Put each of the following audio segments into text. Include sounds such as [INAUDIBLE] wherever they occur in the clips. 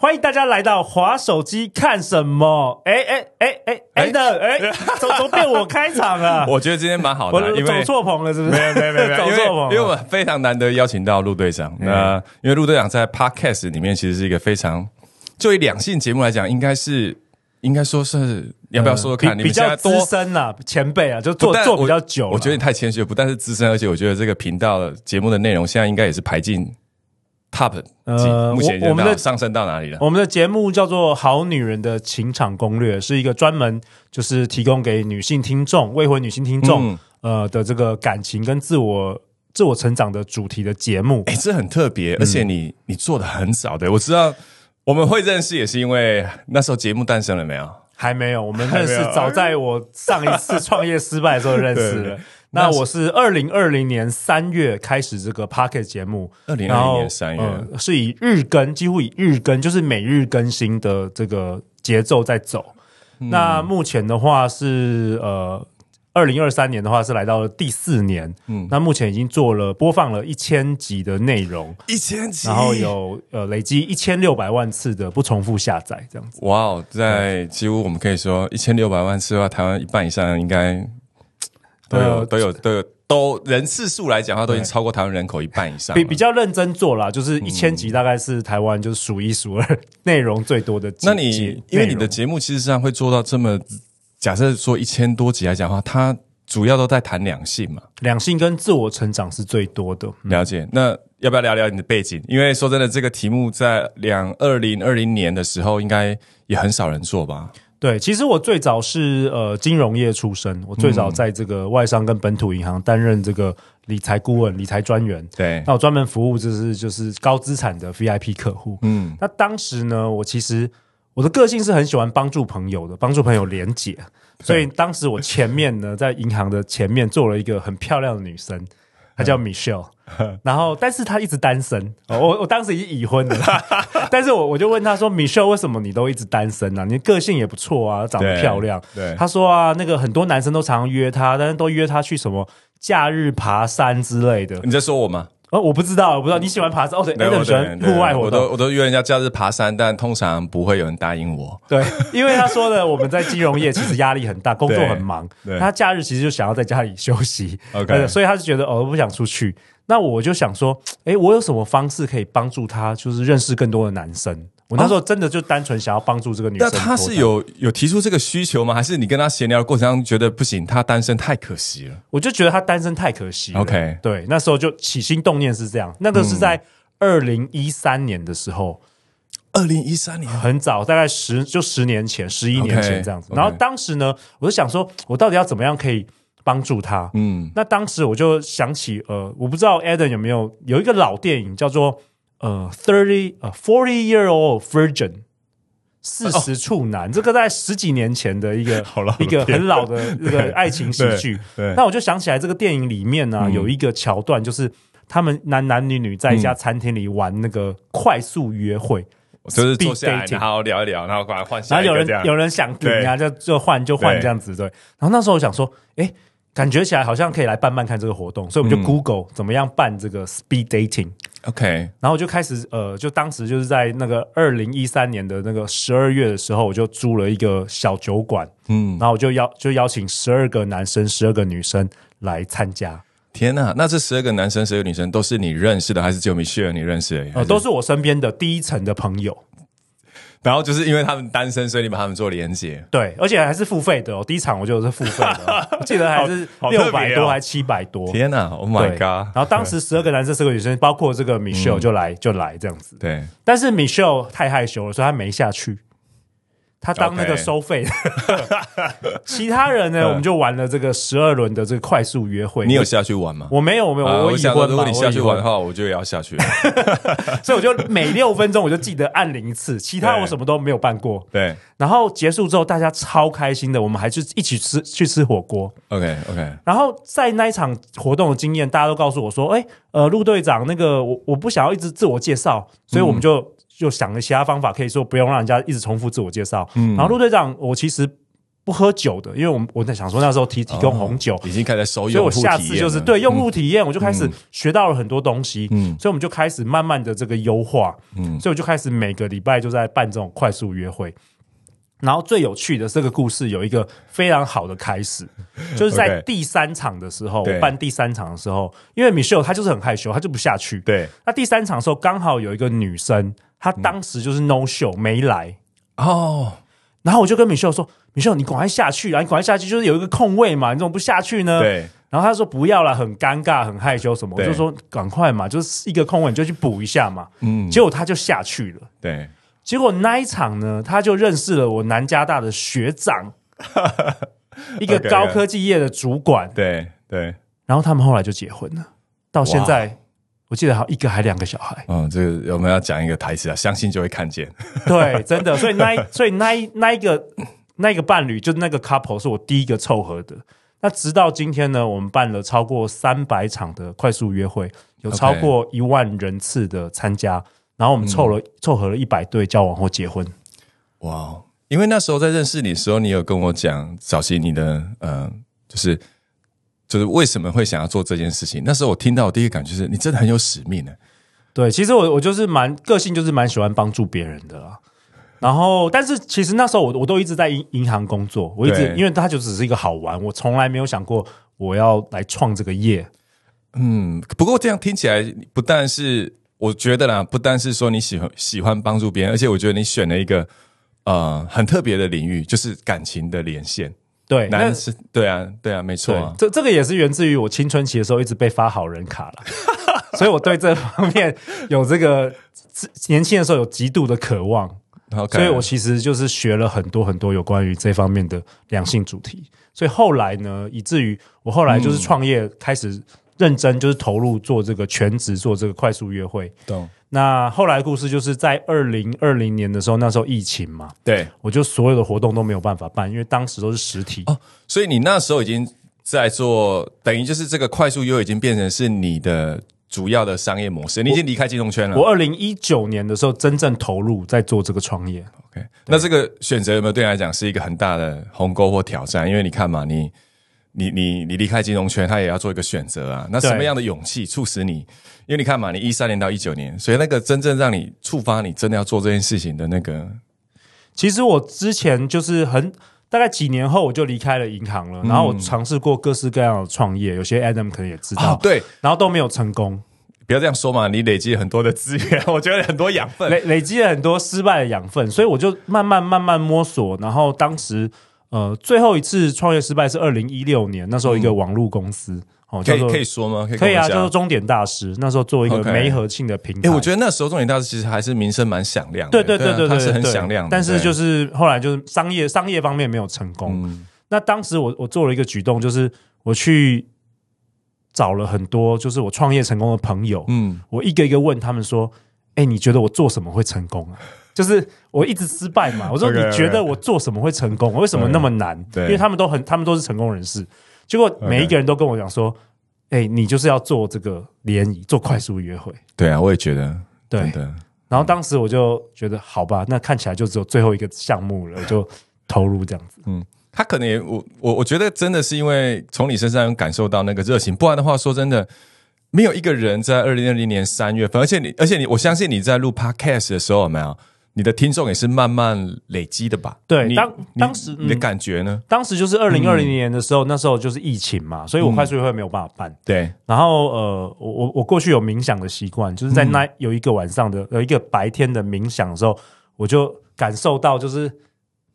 欢迎大家来到滑手机看什么？哎哎哎哎哎的哎，[LAUGHS] 怎么怎么变我开场了？我觉得今天蛮好的啊，因为我走错棚了，是不是？没有没有没有 [LAUGHS] 走错棚。因为我们非常难得邀请到陆队长。那因为陆队长在 Podcast 里面其实是一个非常，就以两性节目来讲，应该是应该说是要不要说说看？比你比较资深啦，前辈啊，就做做比较久啦。我觉得你太谦虚了，不但是资深，而且我觉得这个频道的节目的内容现在应该也是排进 Top 呃目前我我们的上升到哪里了？我们的节目叫做《好女人的情场攻略》，是一个专门就是提供给女性听众、未婚女性听众、嗯呃的这个感情跟自我自我成长的主题的节目。哎，这很特别，而且你你做的很早的，我知道我们会认识也是因为那时候节目诞生了没有？还没有，我们认识早在我上一次创业失败的时候认识 [LAUGHS] 对了。那我是二零二零年三月开始这个 Pocket 节目，2020然后年三月呃是以日更，几乎以日更，就是每日更新的这个节奏在走。嗯那目前的话是呃，二零二三年的话是来到了第四年，嗯，那目前已经做了播放了一千集的内容，一千集，然后有呃累积一千六百万次的不重复下载，这样子。哇哦，在几乎我们可以说一千六百万次的话，台湾一半以上应该都有呃都有都有都人次数来讲的话，都已经超过台湾人口一半以上。比比较认真做啦，就是一千集大概是台湾就是数一数二内容最多的。那你因为你的节目其实上会做到这么，假设说一千多集来讲的话，它主要都在谈两性嘛，两性跟自我成长是最多的。嗯了解。那要不要聊聊你的背景？因为说真的，这个题目在两二零二零年的时候，应该也很少人做吧？对，其实我最早是呃金融业出身，我最早在这个外商跟本土银行担任这个理财顾问、理财专员。对，那我专门服务就是就是高资产的 VIP 客户。嗯，那当时呢，我其实我的个性是很喜欢帮助朋友的，帮助朋友连结，所以当时我前面呢，在银行的前面坐了一个很漂亮的女生，她叫 Michelle，然后但是她一直单身，哦我我当时已经已婚了啦，[LAUGHS] 但是我我就问她说，Michelle 为什么你都一直单身啊？你个性也不错啊，长得漂亮。对她说啊，那个很多男生都常常约她，但是都约她去什么假日爬山之类的。你在说我吗？哦，我不知道，我不知道你喜欢爬山哦，对，Adam 喜欢户外活动我都。我都约人家假日爬山，但通常不会有人答应我。对，因为他说的，我们在金融业其实压力很大，工作很忙。对他假日其实就想要在家里休息 [LAUGHS] OK 呃所以他就觉得哦，我不想出去。那我就想说，诶，我有什么方式可以帮助他，就是认识更多的男生？我那时候真的就单纯想要帮助这个女生。那他是有有提出这个需求吗？还是你跟他闲聊的过程中觉得不行，他单身太可惜了？我就觉得他单身太可惜了。OK 对，那时候就起心动念是这样。那个是在二零一三年的时候，二零一三年，很早，大概十就十年前、十一年前这样子。然后当时呢，我就想说，我到底要怎么样可以帮助他？嗯，那当时我就想起，呃，我不知道 Adam 有没有有一个老电影叫做呃 Thirty 呃 Forty Year Old Virgin。四十处男，这个在十几年前的一个一个很老的一个 [LAUGHS] 爱情喜剧。那我就想起来，这个电影里面呢、有一个桥段，就是他们男男女女在一家餐厅里玩那个快速约会，就是坐下来然后聊一聊，然后过来换然后有。人有人想顶啊，就就换就换这样子对。然后那时候我想说，哎，感觉起来好像可以来办办看这个活动，所以我们就 Google 怎么样办这个 speed dating。OK，然后我就开始呃，就当时就是在那个二零一三年的那个十二月的时候，我就租了一个小酒馆，嗯，然后我就邀就邀请十二个男生、十二个女生来参加，天呐，那这十二个男生、十二个女生都是你认识的，还是只有 Michelle 你认识的？呃，都是我身边的第一层的朋友。然后就是因为他们单身，所以你把他们做连接。对，而且还是付费的哦。第一场我就是付费的哦，[LAUGHS] 我记得还是六百多，还七百多。天呐，Oh my god！然后当时十二个男生、十个女生，包括这个 Michelle 就来、就来这样子。对，但是 Michelle 太害羞了，所以她没下去。他当那个收费的。[LAUGHS] 其他人呢，我们就玩了这个十二轮的这个快速约会。你有下去玩吗？我没有，我没有，啊我已婚果你下去玩的话，我就也要下去。[LAUGHS] 所以我就每六分钟我就记得按铃一次，[LAUGHS] 其他我什么都没有办过。对然后结束之后，大家超开心的，我们还去一起吃去吃火锅。，OK OK，然后在那一场活动的经验，大家都告诉我说：“哎，呃，陆队长，那个我我不想要一直自我介绍，所以我们就、就想了其他方法，可以说不用让人家一直重复自我介绍。然后陆队长，我其实不喝酒的，因为我们我在想说那时候提提供红酒。已经开始收所以我下次就是对用户体验，我就开始学到了很多东西，嗯。所以我们就开始慢慢的这个优化，嗯。所以我就开始每个礼拜就在办这种快速约会。然后最有趣的这个故事有一个非常好的开始，[LAUGHS] 就是在第三场的时候，办第三场的时候，因为 Michelle 她就是很害羞，她就不下去。对。那第三场的时候刚好有一个女生，她当时就是 no show 没来，哦，然后我就跟 Michelle 说：“Michelle，你赶快下去啊！你赶快下去，就是有一个空位嘛，你怎么不下去呢？”对然后他说不要了，很尴尬，很害羞什么，我就说赶快嘛，就是一个空位你就去补一下嘛。嗯结果他就下去了。对结果那一场呢，他就认识了我南加大的学长，[LAUGHS] 一个高科技业的主管。对对，然后他们后来就结婚了，到现在我记得好像一个还两个小孩。嗯，这个我们要讲一个台词啊，相信就会看见。[LAUGHS] 对，真的，所以那一 [LAUGHS] 所以那一那一个那一个伴侣，就是那个 couple 是我第一个凑合的。那直到今天呢，我们办了超过三百场的快速约会，有超过一万人次的参加，然后我们凑了、凑合了一百对交往或结婚。哇，哦因为那时候在认识你的时候，你有跟我讲早期你的呃，就是就是为什么会想要做这件事情。那时候我听到我第一个感觉是你真的很有使命呢。对，其实我我就是蛮个性，就是蛮喜欢帮助别人的啦。然后，但是其实那时候我我都一直在银银行工作，我一直因为它就只是一个好玩，我从来没有想过我要来创这个业。嗯，不过这样听起来不但是我觉得啦，不但是说你喜欢喜欢帮助别人，而且我觉得你选了一个呃很特别的领域，就是感情的连线。对，那男是，对啊，对啊，没错。这这个也是源自于我青春期的时候一直被发好人卡了，[LAUGHS] 所以我对这方面有这个年轻的时候有极度的渴望所以我其实就是学了很多很多有关于这方面的两性主题。所以后来呢，以至于我后来就是创业，开始认真就是投入做这个全职做这个快速约会。懂。那后来故事就是在二零二零年的时候，那时候疫情嘛，对我就所有的活动都没有办法办，因为当时都是实体。哦，所以你那时候已经在做，等于就是这个快速优已经变成是你的主要的商业模式，你已经离开金融圈了。我二零一九年的时候真正投入在做这个创业，OK，那这个选择有没有对你来讲是一个很大的鸿沟或挑战？因为你看嘛，你你你你离开金融圈，他也要做一个选择啊。那什么对样的勇气促使你？因为你看嘛，你一三年到一九年，所以那个真正让你触发你真的要做这件事情的那个，其实我之前就是很大概几年后我就离开了银行了，然后我尝试过各式各样的创业，有些 Adam 可能也知道，哦，对，然后都没有成功，不要这样说嘛，你累积了很多的资源，我觉得很多养分。累累积了很多失败的养分，所以我就慢慢慢慢摸索，然后当时呃最后一次创业失败是二零一六年，那时候一个网络公司、哦可以可以说吗？可以可以啊，叫做终点大师，那时候做一个媒合庆的平台，哎、我觉得那时候终点大师其实还是名声蛮响亮的，对对对啊它是很对。对对响亮的，但是就是是后来就是商业商业方面没有成功。嗯。那当时我我做了一个举动，就是我去找了很多就是我创业成功的朋友，嗯。我一个一个问他们说：“哎、你觉得我做什么会成功啊？”就是我一直失败嘛，我说你觉得我做什么会成功？我为什么那么难？对因为他们都很，他们都是成功人士。结果每一个人都跟我讲说：“哎、你就是要做这个联谊，做快速约会。对啊，我也觉得，对真的，”然后当时我就觉得，好吧，那看起来就只有最后一个项目了，[LAUGHS] 我就投入这样子。嗯他可能也我我我觉得真的是因为从你身上感受到那个热情，不然的话说真的，没有一个人在二零二零年三月份，而且你而且你我相信你在录 podcast 的时候有没有？你的听众也是慢慢累积的吧？你对当你当时你的嗯感觉呢？当时就是二零二零年的时候，那时候就是疫情嘛，所以我快速约会没有办法办。对，然后呃，我我我过去有冥想的习惯，就是在那有一个晚上的有一个白天的冥想的时候，我就感受到就是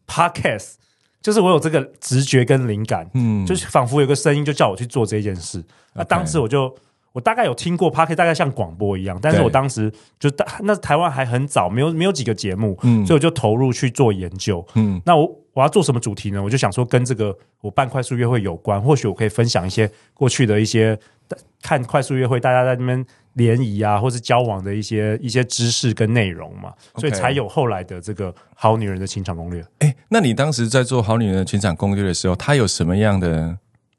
podcast，就是我有这个直觉跟灵感，嗯，就是仿佛有个声音就叫我去做这件事。那当时我就我大概有听过 p a r k 大概像广播一样，但是我当时就大那台湾还很早，没有没有几个节目，嗯所以我就投入去做研究。嗯那我我要做什么主题呢？我就想说跟这个我办快速约会有关，或许我可以分享一些过去的一些看快速约会大家在那边联谊啊，或是交往的一些一些知识跟内容嘛，所以才有后来的这个《好女人的情场攻略》。哎，那你当时在做好女人的情场攻略的时候，它有什么样的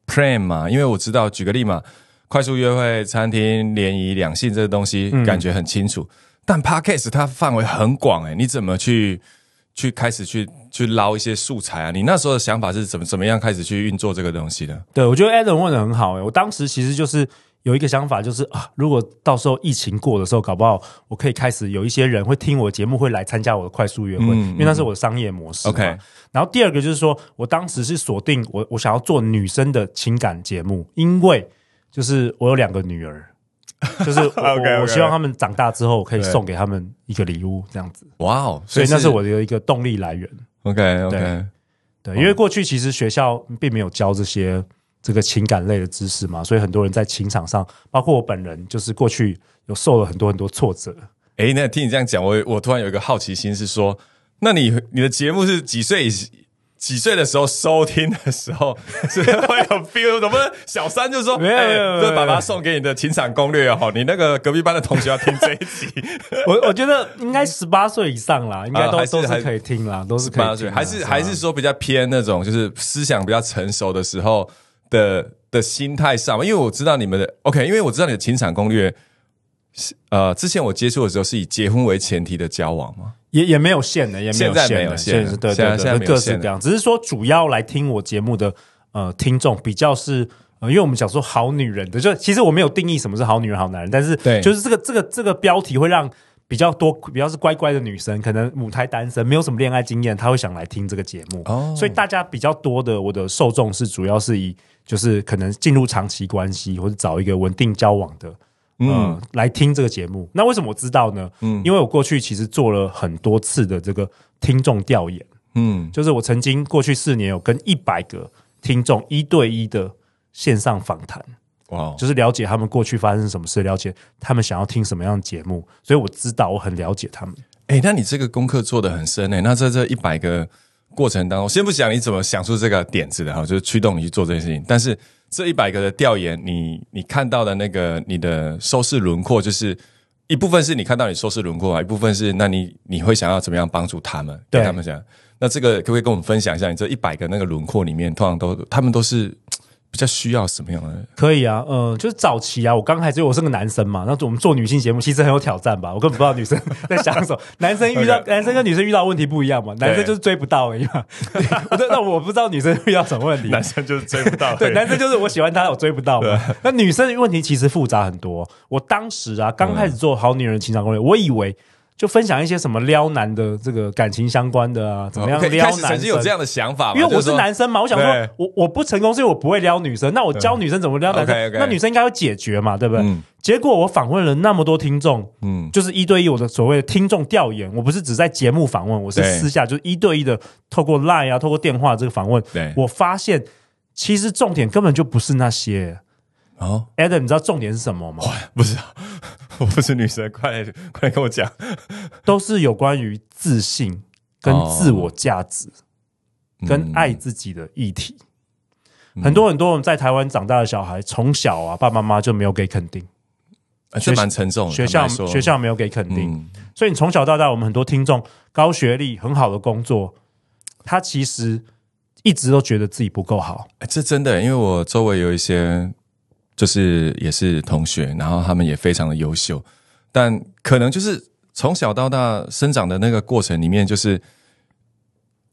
plan 嘛？因为我知道，举个例嘛，快速约会、餐厅、联谊、两性这个东西嗯感觉很清楚，但 podcast 它范围很广，哎，你怎么去去开始去去捞一些素材啊？你那时候的想法是怎么怎么样开始去运作这个东西的？对，我觉得 Adam 问的很好诶、我当时其实就是有一个想法，就是啊，如果到时候疫情过的时候，搞不好我可以开始有一些人会听我的节目，会来参加我的快速约会，嗯因为那是我的商业模式。OK 然后第二个就是说我当时是锁定我我想要做女生的情感节目，因为就是我有两个女儿。[LAUGHS] 就是我 OK，OK 我我希望他们长大之后可以送给他们一个礼物，这样子，哇哦，所以那是我的一个动力来源。OK OK，对对，因为过去其实学校并没有教这些这个情感类的知识嘛，所以很多人在情场上，包括我本人，就是过去有受了很多很多挫折。哎，那听你这样讲，我我突然有一个好奇心是说，那你你的节目是几岁以几岁的时候收听的时候 [LAUGHS] 是会有 feel？怎么小三就说，没有这爸爸送给你的情场攻略哦，你那个隔壁班的同学要听这一集，我我觉得应该十八岁以上啦，应该都、是都是可以听啦，都是可以听啦。八岁还是吧还是说比较偏那种就是思想比较成熟的时候的的心态上嘛？因为我知道你们的 OK，因为我知道你的情场攻略。是呃，之前我接触的时候是以结婚为前提的交往吗？也也没有限的，也没有现在限的，没有限的现在对对对，各式各样。只是说主要来听我节目的呃听众比较是。呃，因为我们讲说好女人的，就其实我没有定义什么是好女人、好男人，但是对就是这个这个这个标题会让比较多比较是乖乖的女生，可能母胎单身，没有什么恋爱经验，她会想来听这个节目。哦所以大家比较多的我的受众是主要是以就是可能进入长期关系或者找一个稳定交往的。嗯，来听这个节目。那为什么我知道呢？嗯，因为我过去其实做了很多次的这个听众调研，嗯，就是我曾经过去四年有跟一百个听众一对一的线上访谈，哇哦，就是了解他们过去发生什么事，了解他们想要听什么样的节目，所以我知道我很了解他们。哎、那你这个功课做的很深诶、那在这一百个过程当中，先不讲你怎么想出这个点子的哈，就是驱动你去做这件事情。但是这一百个的调研，你你看到的那个你的收视轮廓，就是一部分是你看到你收视轮廓啊，一部分是那你你会想要怎么样帮助他们，对跟他们讲。那这个可不可以跟我们分享一下？你这一百个那个轮廓里面，通常都他们都是比较需要什么样的？可以啊，嗯、就是早期啊，我刚开始我是个男生嘛，那我们做女性节目其实很有挑战吧，我根本不知道女生 [LAUGHS] 在想什么。男生遇到 [LAUGHS] 男生跟女生遇到问题不一样嘛，男生就是追不到而已嘛。[LAUGHS] 我那我不知道女生遇到什么问题。男生就是追不到对，男生就是我喜欢他，我追不到嘛。那女生的问题其实复杂很多。我当时啊，刚开始做《好女人情场攻略》，我以为就分享一些什么撩男的这个感情相关的啊，怎么样撩男开始曾经有这。样的想法嘛，因为我是男生嘛，我想说，我我不成功是因为我不会撩女生，那我教女生怎么撩男生那女生应该会解决嘛，对不对？嗯结果我访问了那么多听众，嗯就是一对一我的所谓的听众调研，我不是只在节目访问，我是私下就是一对一的，透过 Line 啊，透过电话这个访问，对我发现其实重点根本就不是那些。哦。Adam，你知道重点是什么吗？不是，[LAUGHS] 我不是女生，快来快来跟我讲。[LAUGHS] 都是有关于自信、跟自我价值、跟爱自己的议题。很多很多我们在台湾长大的小孩，从小啊，爸爸妈妈就没有给肯定，啊这蛮沉重的。学校学校没有给肯定，嗯所以你从小到大，我们很多听众高学历、很好的工作，他其实一直都觉得自己不够好。哎这真的，因为我周围有一些就是也是同学，然后他们也非常的优秀，但可能就是从小到大生长的那个过程里面，就是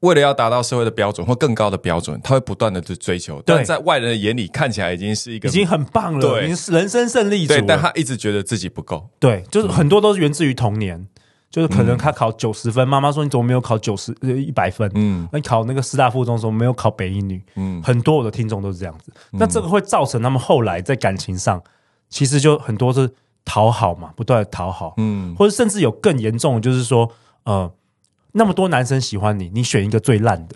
为了要达到社会的标准或更高的标准，他会不断的去追求，但在外人的眼里看起来已经是一个已经很棒了，对已经是人生胜利组对，但他一直觉得自己不够。对，就是很多都是源自于童年，就是可能他考九十分，妈妈说你怎么没有考九十呃一百分？嗯。那你考那个师大附中的时候没有考北一女，嗯。很多我的听众都是这样子。那这个会造成他们后来在感情上，其实就很多是讨好嘛，不断的讨好，嗯。或者甚至有更严重的，就是说，呃，那么多男生喜欢你，你选一个最烂的，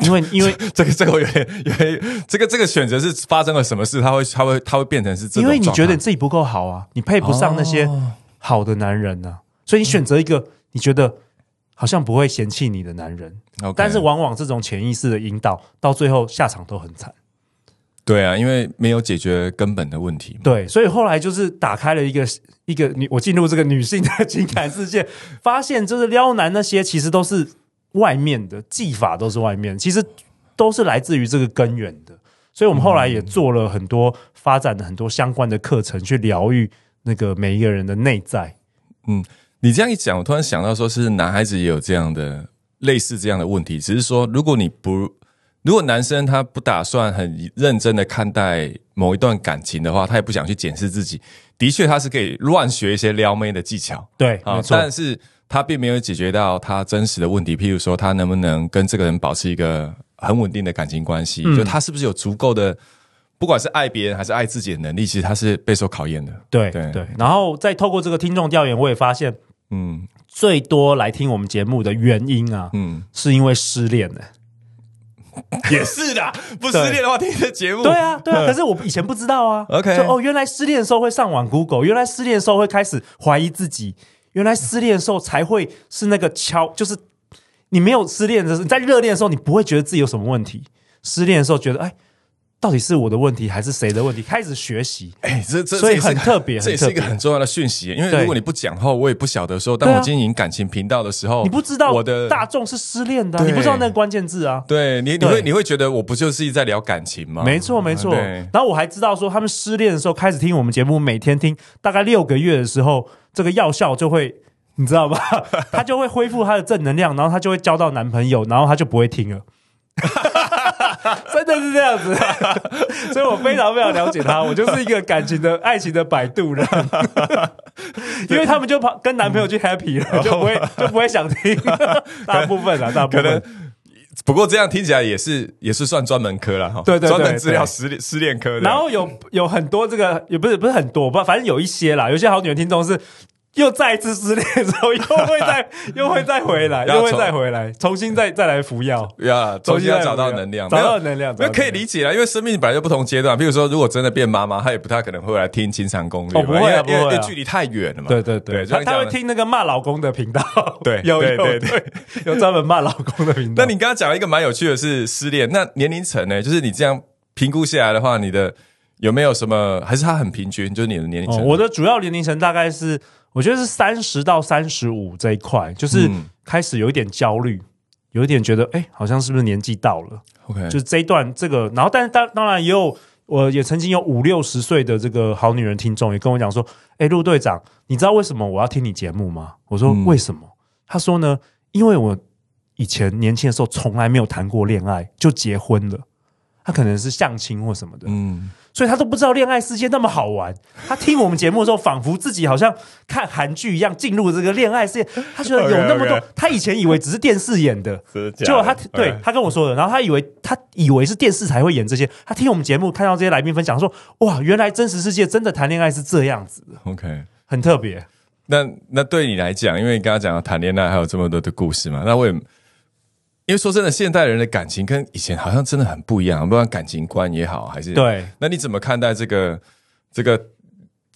因为因为 [LAUGHS] 这个这个我有点有点，这个这个选择是发生了什么事？他会他会他会变成是这种因为你觉得你自己不够好啊，你配不上那些哦。好的男人呢、所以你选择一个你觉得好像不会嫌弃你的男人但是往往这种潜意识的引导，到最后下场都很惨。对啊，因为没有解决根本的问题嘛。对，所以后来就是打开了一个一个女，我进入这个女性的情感世界，发现就是撩男那些其实都是外面的技法，都是外面，其实都是来自于这个根源的。所以我们后来也做了很多发展的很多相关的课程，去疗愈那个每一个人的内在。你这样一讲，我突然想到，说是男孩子也有这样的类似这样的问题，只是说，如果你不，如果男生他不打算很认真的看待某一段感情的话，他也不想去检视自己，的确他是可以乱学一些撩妹的技巧对，啊但是他并没有解决到他真实的问题，譬如说他能不能跟这个人保持一个很稳定的感情关系，嗯就他是不是有足够的。不管是爱别人还是爱自己的能力，其实他是备受考验的。对对对。然后再透过这个听众调研，我也发现嗯最多来听我们节目的原因啊，嗯，是因为失恋的。[LAUGHS] 也是的，不失恋的话听这节目，对啊，对啊。可是我以前不知道啊。OK 就哦，原来失恋的时候会上网 Google，原来失恋的时候会开始怀疑自己，原来失恋的时候才会是那个敲，就是你没有失恋的时候，你在热恋的时候，你不会觉得自己有什么问题。失恋的时候觉得，哎，到底是我的问题还是谁的问题？开始学习，哎，这这所以很特别这也是一个很重要的讯息。因为如果你不讲话，我也不晓得说，当我经营感情频道的时候，你不知道我的大众是失恋的啊、你不知道那个关键字啊。对你，你会你会觉得我不就是在聊感情吗？没错，没错。然后我还知道说，他们失恋的时候开始听我们节目，每天听，大概六个月的时候，这个药效就会，你知道吧？[LAUGHS] 他就会恢复他的正能量，然后他就会交到男朋友，然后他就不会听了。真的是这样子，[LAUGHS] 所以我非常非常了解他，我就是一个感情的爱情的摆渡人，[LAUGHS] 因为他们就跑跟男朋友去 happy 了，就不会就不会想听，[LAUGHS] 大部分啊，大部可能分。不过这样听起来也是也是算专门科了哈，对对对专门治疗失恋失恋科的。然后有有很多这个也不是不是很多，不反正有一些啦，有些好女人听众是又再一次失恋之后，又会再 [LAUGHS] 又会再回来，又会再回来，重新再 [LAUGHS] 再来服药，呀，重新要找到能量，找到能量，那可以。理解啦，因为生命本来就不同阶段。比如说，如果真的变妈妈，她也不太可能会来听《情场攻略》哦不会啊因为不会啊因为距离太远了嘛。对对对，就像你讲的他他会听那个骂老公的频道，[LAUGHS] 对有有对对对，有专门骂老公的频道。那你刚刚讲了一个蛮有趣的是失恋，那年龄层呢？就是你这样评估下来的话，你的有没有什么？还是他很平均？就是你的年龄哦，层？我的主要年龄层大概是，我觉得是三十到三十五这一块，就是嗯开始有一点焦虑，有一点觉得，哎，好像是不是年纪到了？OK，就是这一段这个，然后但是当当然也有，我也曾经有五六十岁的这个好女人听众也跟我讲说，哎，陆队长，你知道为什么我要听你节目吗？我说、嗯为什么？他说呢，因为我以前年轻的时候从来没有谈过恋爱就结婚了，他可能是相亲或什么的，嗯，所以他都不知道恋爱世界那么好玩。他听我们节目的时候，仿佛自己好像看韩剧一样进入这个恋爱世界。他觉得有那么多他以前以为只是电视演的，结果他对他跟我说的，然后他以为他以为是电视才会演这些。他听我们节目，看到这些来宾分享说，哇，原来真实世界真的谈恋爱是这样子的，OK。很特别。那那对你来讲，因为你刚刚讲到谈恋爱还有这么多的故事嘛，那我也因为说真的，现代人的感情跟以前好像真的很不一样，不管感情观也好，还是对，那你怎么看待这个这个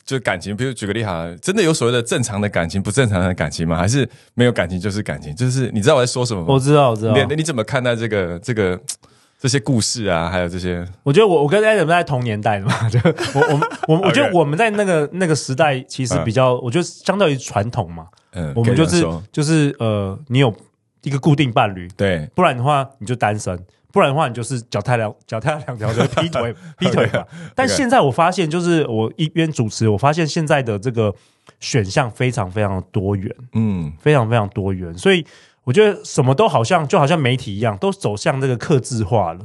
就感情？比如举个例哈，真的有所谓的正常的感情、不正常的感情吗？还是没有感情就是感情？就是你知道我在说什么吗？我知道，我知道。你你怎么看待这个这个这些故事啊？还有这些我觉得我我跟 Adam 在同年代的嘛，[LAUGHS] 就我我们我 [LAUGHS] 我觉得我们在那个那个时代其实比较，我觉得相对于传统嘛，嗯，我们就是就是呃，你有一个固定伴侣，对。不然的话你就单身，不然的话你就是脚踏两脚踏两条就是劈腿 [LAUGHS] 劈腿嘛。但现在我发现，就是我一边主持，我发现现在的这个选项非常非常的多元，嗯。非常非常多元，所以我觉得什么都好像就好像媒体一样，都走向这个克制化了。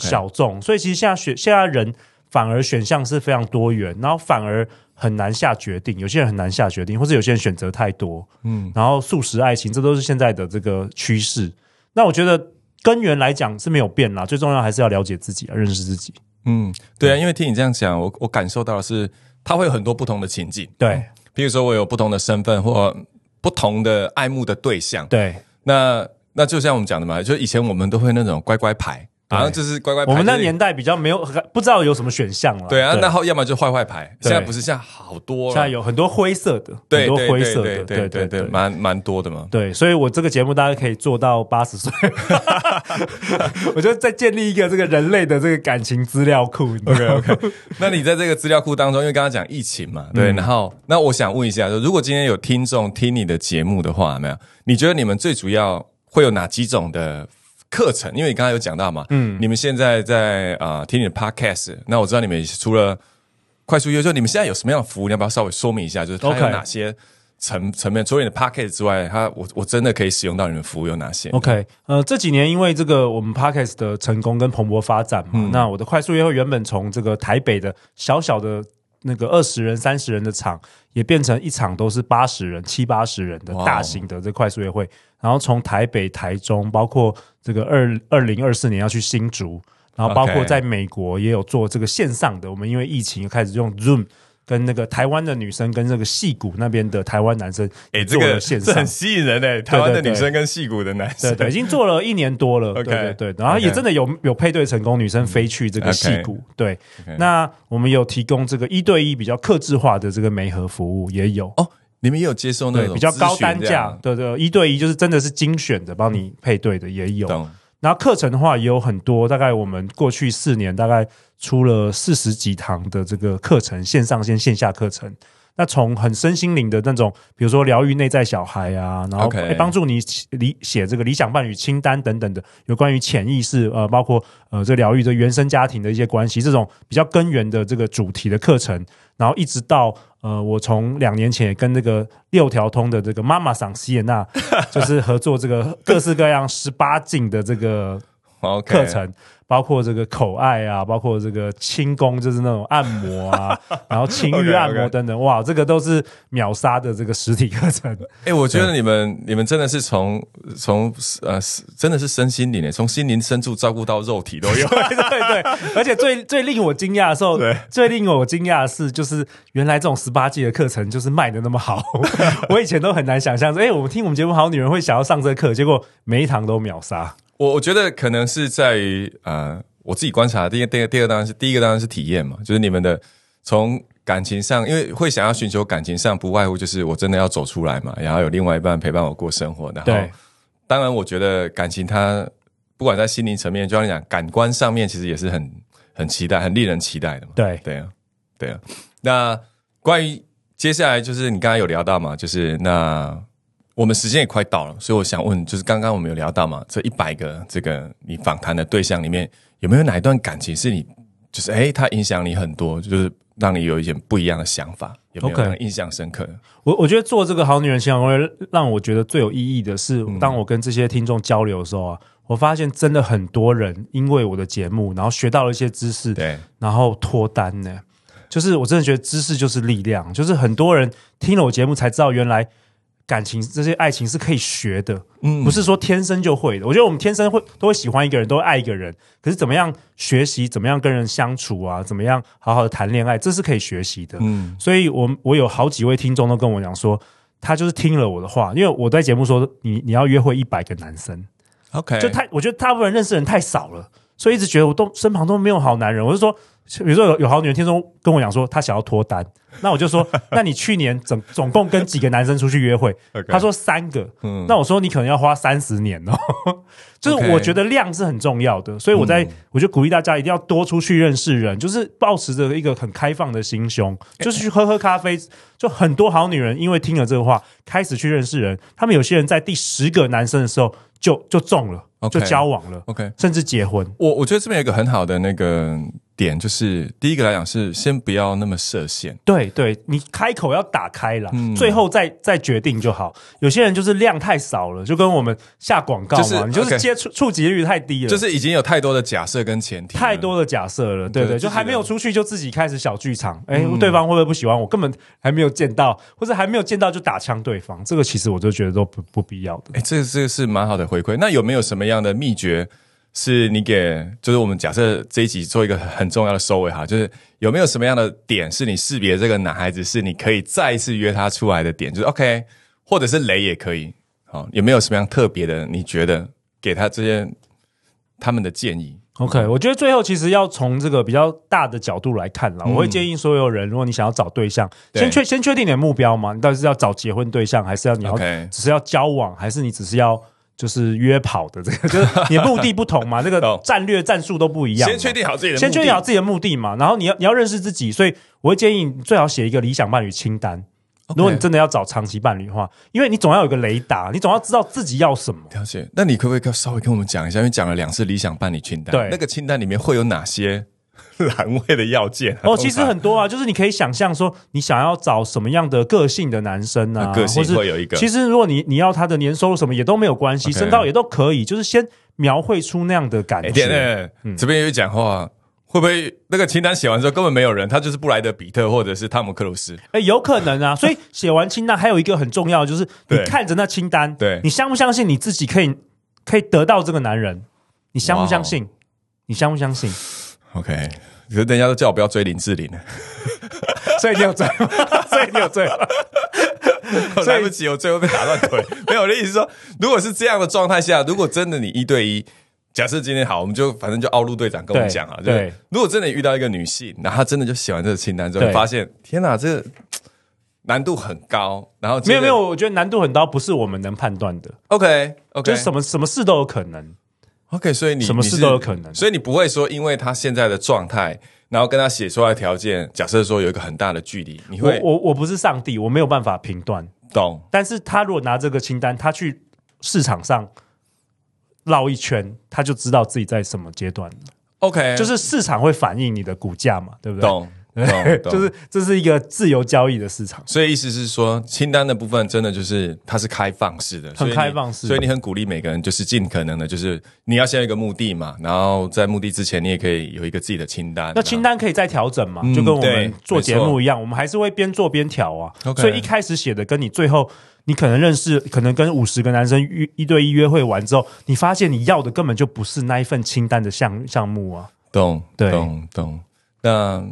小众，所以其实现在选现在人反而选项是非常多元，然后反而很难下决定，有些人很难下决定，或者有些人选择太多，嗯然后素食爱情，这都是现在的这个趋势。那我觉得根源来讲是没有变啦，最重要还是要了解自己，认识自己。嗯，对啊，因为听你这样讲，我我感受到的是，它会有很多不同的情境。对比如说我有不同的身份或不同的爱慕的对象，对那那就像我们讲的嘛，就以前我们都会那种乖乖牌，好像就是乖乖牌。我们那年代比较没有，不知道有什么选项了。对啊，那后要么就坏坏牌，现在不是现在好多了，现在有很多灰色的，对很多灰色的，对对对，蛮蛮多的嘛。对，所以我这个节目大概可以做到八十岁，[LAUGHS] 我觉得再建立一个这个人类的这个感情资料库。OK OK，那你在这个资料库当中，因为刚刚讲疫情嘛，对，然后那我想问一下，就如果今天有听众听你的节目的话，有没有？你觉得你们最主要会有哪几种的课程？因为你刚才有讲到嘛，嗯，你们现在在啊、呃听你的 Podcast，那我知道你们除了快速约，就你们现在有什么样的服务？你要不要稍微说明一下？就是它有哪些层层面？除了你的 Podcast 之外，它我我真的可以使用到你们服务有哪些 OK，呃，这几年因为这个我们 Podcast 的成功跟蓬勃发展嘛，那我的快速约会原本从这个台北的小小的那个二十人、三十人的场，也变成一场都是八十人、七八十人的大型的这快速约会。然后从台北、台中，包括这个二二零二四年要去新竹，然后包括在美国也有做这个线上的。我们因为疫情开始用 Zoom。跟那个台湾的女生跟那个戏骨那边的台湾男生哎、也这个很，吸引人诶、台湾的对对女生跟戏骨的男生，对对，已经做了一年多了对对对，然后也真的有有配对成功，女生飞去这个戏谷，对。那我们有提供这个一对一比较克制化的这个媒合服务，也有。哦，你们也有接受那对，种比较高单价，对对，一对一就是真的是精选的，帮你配对的也有。懂？然后课程的话也有很多，大概我们过去四年大概出了四十几堂的这个课程，线上线线下课程。那从很身心灵的那种，比如说疗愈内在小孩啊，然后帮助你理写这个理想伴侣清单等等的，有关于潜意识呃，包括呃这疗愈这原生家庭的一些关系，这种比较根源的这个主题的课程，然后一直到呃，我从两年前跟那个六条通的这个妈妈桑西耶娜，[LAUGHS] 就是合作这个各式各样十八禁的这个课程，包括这个口爱啊，包括这个轻功，就是那种按摩啊，[LAUGHS] 然后情欲按摩等等，哇，这个都是秒杀的这个实体课程。[LAUGHS] 哎、我觉得你们你们真的是从从呃真的是身心灵诶，从心灵深处照顾到肉体都有。[LAUGHS] 对对对，而且最最令我惊讶的时候，最令我惊讶的是，就是原来这种十八季的课程就是卖的那么好，我以前都很难想象说，哎、我们听我们节目好女人会想要上这个课，结果每一堂都秒杀。我我觉得可能是在于呃，我自己观察，第一个、第二、第二个当然是第一个当然是体验嘛，就是你们的从感情上，因为会想要寻求感情上，不外乎就是我真的要走出来嘛，然后有另外一半陪伴我过生活，然后对当然我觉得感情它不管在心灵层面，就像你讲感官上面，其实也是很很期待、很令人期待的嘛。对对啊，对啊。那关于接下来就是你刚才有聊到嘛，就是那我们时间也快到了，所以我想问，就是刚刚我们有聊到嘛，这一百个这个你访谈的对象里面，有没有哪一段感情是你就是诶，它影响你很多，就是让你有一点不一样的想法，有没有印象深刻的？我我觉得做这个好女人情感攻略，让我觉得最有意义的是，当我跟这些听众交流的时候啊，我发现真的很多人因为我的节目，然后学到了一些知识，对，然后脱单呢。就是我真的觉得知识就是力量，就是很多人听了我节目才知道，原来感情这些爱情是可以学的，嗯。不是说天生就会的。我觉得我们天生会都会喜欢一个人，都会爱一个人，可是怎么样学习，怎么样跟人相处啊，怎么样好好的谈恋爱，这是可以学习的。嗯。所以我我有好几位听众都跟我讲说，他就是听了我的话，因为我在节目说你你要约会一百个男生，，OK，就太我觉得大部分人认识人太少了，所以一直觉得我都身旁都没有好男人。我就说，比如说有有好女人听说跟我讲说她想要脱单，[LAUGHS] 那我就说，那你去年总总共跟几个男生出去约会他说三个。嗯那我说你可能要花三十年哦，[LAUGHS] 就是我觉得量是很重要的，所以我在、我就鼓励大家一定要多出去认识人，就是保持着一个很开放的心胸，就是去喝喝咖啡。就很多好女人因为听了这个话，开始去认识人，他们有些人在第十个男生的时候就就中了就交往了 OK，甚至结婚。我我觉得这边有一个很好的那个点，就是第一个来讲是先不要那么设限。对对，你开口要打开了，嗯最后再再决定就好。有些人就是量太少了，就跟我们下广告嘛，就是你就是接触触及率太低了，就是已经有太多的假设跟前提，太多的假设了，对对，对就还没有出去就自己开始小剧场，哎、嗯对方会不会不喜欢我？根本还没有见到，或者还没有见到就打枪对方，这个其实我就觉得都不不必要的。哎，这个这个是蛮好的回馈。那有没有什么样的秘诀是你给？就是我们假设这一集做一个很重要的收尾哈，就是有没有什么样的点是你识别这个男孩子是你可以再一次约他出来的点？就是 OK，或者是雷也可以。好，有没有什么样特别的？你觉得给他这些他们的建议？OK，我觉得最后其实要从这个比较大的角度来看啦。我会建议所有人，如果你想要找对象，对先确先确定你的目标嘛，你到底是要找结婚对象，还是要你要 OK 只是要交往，还是你只是要就是约跑的这个，[LAUGHS] 就是你的目的不同嘛，这个战略战术都不一样。先确定好自己的，先确定好自己的目的嘛，然后你要你要认识自己，所以我会建议你最好写一个理想伴侣清单。如果你真的要找长期伴侣的话，因为你总要有个雷达，你总要知道自己要什么。了解。那你可不可以稍微跟我们讲一下？因为讲了两次理想伴侣清单，对那个清单里面会有哪些 [LAUGHS] 栏位的要件啊、哦，其实很多啊，就是你可以想象说，你想要找什么样的个性的男生啊，啊个性会有一个其实如果你你要他的年收入什么也都没有关系身高也都可以，就是先描绘出那样的感哎，觉。这边有讲话，会不会那个清单写完之后根本没有人？他就是布莱德比特或者是汤姆克鲁斯？哎，有可能啊。[LAUGHS] 所以写完清单还有一个很重要的就是，你看着那清单，对你相不相信你自己可以可以得到这个男人？你相不相哦信？你相不相信？OK，可是人家都叫我不要追林志玲了，[LAUGHS] 所以你有追吗？[LAUGHS] 所以你有追吗？[LAUGHS] 我来不及，我最后被打断腿。没有我的意思是说，如果是这样的状态下，如果真的你一对一，假设今天好，我们就反正就奥陆队长跟我们讲啊，就对如果真的遇到一个女性，然后她真的就写完这个清单之后，发现天哪，这个难度很高，然后没有没有，我觉得难度很高，不是我们能判断的，，OK OK，就是什么什么事都有可能。OK，所以你什么事都有可能所以你不会说，因为他现在的状态，然后跟他写出来的条件，假设说有一个很大的距离，你会我我不是上帝，我没有办法评断。懂但是他如果拿这个清单，他去市场上绕一圈，他就知道自己在什么阶段了。OK，就是市场会反映你的股价嘛，对不对？懂 [LAUGHS] 就是这是一个自由交易的市场。所以意思是说，清单的部分真的就是它是开放式的，所以你开放式所以你很鼓励每个人就是尽可能的，就是你要先有一个目的嘛，然后在目的之前，你也可以有一个自己的清单。那清单可以再调整嘛？嗯就跟我对们做节目一样，我们还是会边做边调啊。所以一开始写的跟你最后你可能认识，可能跟五十个男生约一对一约会完之后，你发现你要的根本就不是那一份清单的项项目啊。懂对懂懂，那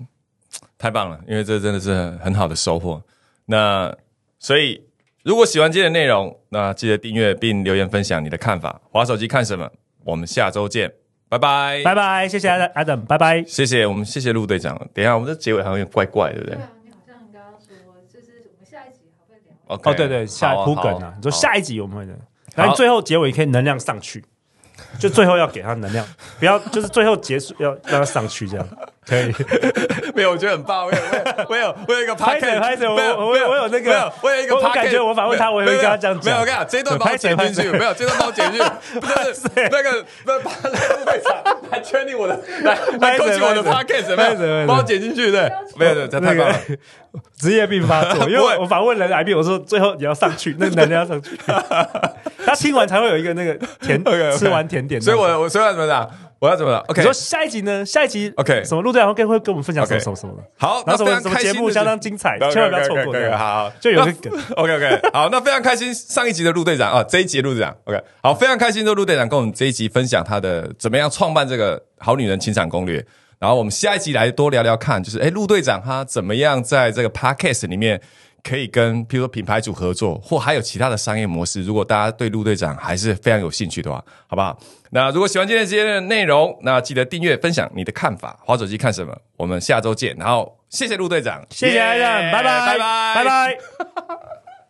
[TSK] 太棒了，因为这真的是很很好的收获。那所以如果喜欢今天的内容，那记得订阅并留言分享你的看法。滑手机看什么？我们下周见，拜拜，拜拜，谢谢 Adam，Adam，拜拜。谢谢我们谢谢陆队长。等一下，我们这结尾好像有点怪怪，对不对对啊，你好像刚刚说，就是我们下一集还会聊。？OK，哦，对对，下好铺梗啊，你说下一集我们会的，然后最后结尾可以能量上去，就最后要给他能量，不要就是最后结束要让他上去这样，可以。没有，我觉得很棒。我有，我有，我有，我有一个 p o 拍 a 拍手我没有，我有我有那个我有一个我 p o c a 感觉我访问他我也会跟他这样讲没有，我跟你讲，这一段帮我剪进去，没有，这段帮我剪进去，[LAUGHS] 不是那个那把陆队长来圈定我的，来来勾起我的 p o c a s t 没有，帮我剪进去，对，没有，对，这太棒了。职业病发作，因为我我访问人来宾，我说最后你要上去，那个男的要上去，他听完才会有一个那个甜吃完甜点，所以我我所以要怎么讲？我要怎么了？OK，你说下一集呢？下一集 OK 什么陆队长会会跟我们分享什么什么什么？的，好，那什么什么节目相当精彩千万不要错过。好，就有那个。[LAUGHS] 梗 OK OK，好，那非常开心，上一集的陆队长啊，这一集的陆队长。OK，好，非常开心，这陆队长跟我们这一集分享他的怎么样创办这个好女人情场攻略。然后我们下一集来多聊聊看，就是哎，陆队长他怎么样在这个 Podcast 里面可以跟，譬如说品牌组合作，或还有其他的商业模式。如果大家对陆队长还是非常有兴趣的话，好不好？那如果喜欢今天这些的内容，那记得订阅、分享你的看法。滑手机看什么？我们下周见。然后谢谢陆队长，谢谢 Adam，拜拜拜拜，拜拜。[LAUGHS]